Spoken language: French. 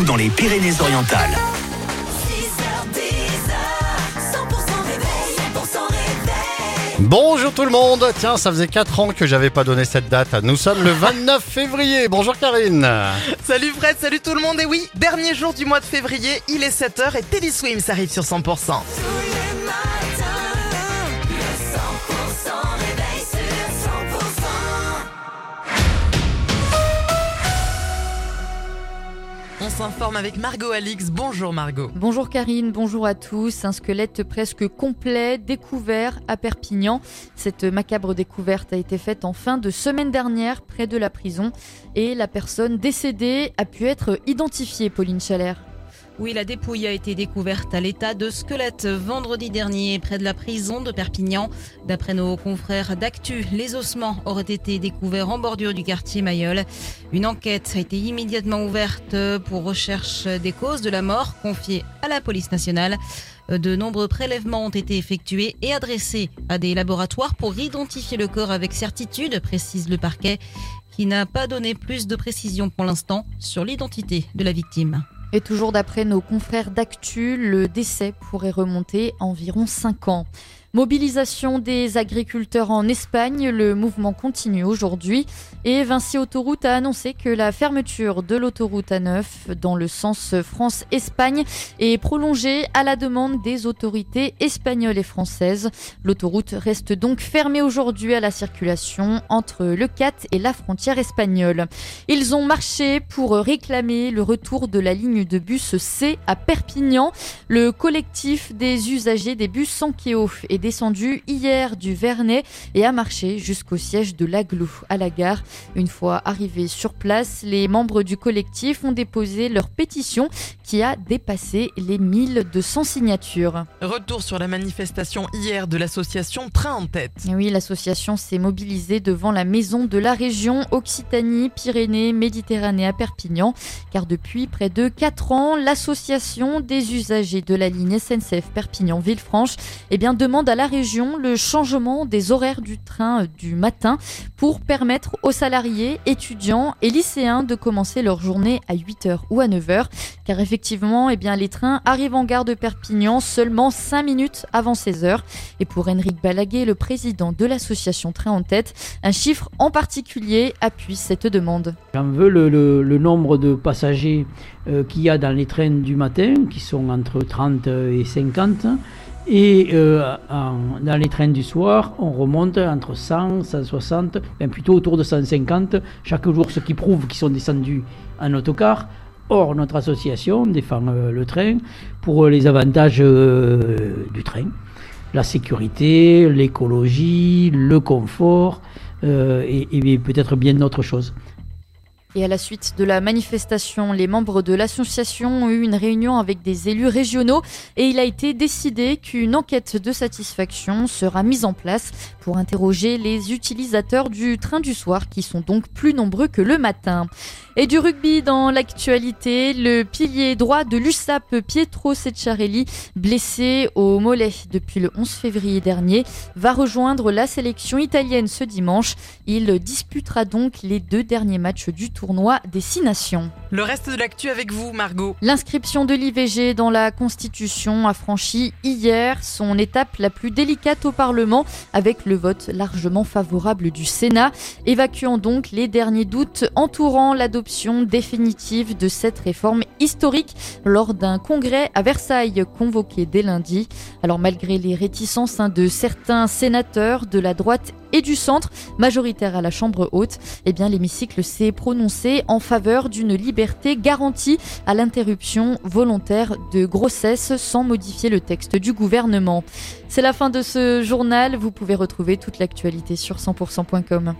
partout dans les Pyrénées-Orientales. Bonjour tout le monde, tiens ça faisait 4 ans que j'avais pas donné cette date, nous sommes le 29 février, bonjour Karine. Salut Fred, salut tout le monde. Et oui, dernier jour du mois de février, il est 7h et Teddy Swims arrive sur 100%. S'informe avec Margot Alix. Bonjour Margot. Bonjour Karine, bonjour à tous. Un squelette presque complet découvert à Perpignan. Cette macabre découverte a été faite en fin de semaine dernière près de la prison et la personne décédée a pu être identifiée, Pauline Chalère. Oui, la dépouille a été découverte à l'état de squelette vendredi dernier près de la prison de Perpignan. D'après nos confrères d'Actu, les ossements auraient été découverts en bordure du quartier Mayol. Une enquête a été immédiatement ouverte pour recherche des causes de la mort confiée à la police nationale. De nombreux prélèvements ont été effectués et adressés à des laboratoires pour identifier le corps avec certitude, précise le parquet, qui n'a pas donné plus de précision pour l'instant sur l'identité de la victime. Et toujours d'après nos confrères d'Actu, le décès pourrait remonter environ 5 ans. Mobilisation des agriculteurs en Espagne, le mouvement continue aujourd'hui et Vinci Autoroute a annoncé que la fermeture de l'autoroute A9 dans le sens France-Espagne est prolongée à la demande des autorités espagnoles et françaises. L'autoroute reste donc fermée aujourd'hui à la circulation entre le CAT et la frontière espagnole. Ils ont marché pour réclamer le retour de la ligne de bus C à Perpignan. Le collectif des usagers des bus Sankeo est descendu hier du Vernet et a marché jusqu'au siège de l'Aglo à la gare. Une fois arrivés sur place, les membres du collectif ont déposé leur pétition qui a dépassé les 1200 signatures. Retour sur la manifestation hier de l'association Train en tête. Oui, l'association s'est mobilisée devant la maison de la région Occitanie, Pyrénées, Méditerranée à Perpignan, car depuis près de 4 ans, l'association des usagers de la ligne SNCF Perpignan-Villefranche eh bien, demande à la région le changement des horaires du train du matin pour permettre aux salariés, étudiants et lycéens de commencer leur journée à 8h ou à 9h. Car effectivement, eh bien, les trains arrivent en gare de Perpignan seulement 5 minutes avant 16h. Et pour Henrik Balaguer, le président de l'association Train en tête, un chiffre en particulier appuie cette demande. J'en veux le, le, le, nombre de passagers euh, qu'il y a dans les trains du matin, qui sont entre 30 et 50. Et euh, dans les trains du soir, on remonte entre 100, 160, ben plutôt autour de 150 chaque jour, ce qui prouve qu'ils sont descendus en autocar. Or, notre association défend euh, le train pour les avantages euh, du train. La sécurité, l'écologie, le confort et peut-être bien d'autres choses. Et à la suite de la manifestation, les membres de l'association ont eu une réunion avec des élus régionaux et il a été décidé qu'une enquête de satisfaction sera mise en place pour interroger les utilisateurs du train du soir qui sont donc plus nombreux que le matin. Et du rugby dans l'actualité, le pilier droit de l'USAP Pietro Secciarelli, blessé au mollet depuis le 11 février dernier, va rejoindre la sélection italienne ce dimanche. Il disputera donc les deux derniers matchs du tournoi des Six Nations. Le reste de l'actu avec vous, Margot. L'inscription de l'IVG dans la Constitution a franchi hier son étape la plus délicate au Parlement avec le vote largement favorable du Sénat, évacuant donc les derniers doutes entourant l'adoption définitive de cette réforme historique lors d'un congrès à Versailles convoqué dès lundi. Alors malgré les réticences hein, de certains sénateurs de la droite et du centre, majoritaire à la Chambre haute, eh l'hémicycle s'est prononcé en faveur d'une liberté garantie à l'interruption volontaire de grossesse sans modifier le texte du gouvernement. C'est la fin de ce journal, vous pouvez retrouver toute l'actualité sur 100%.com.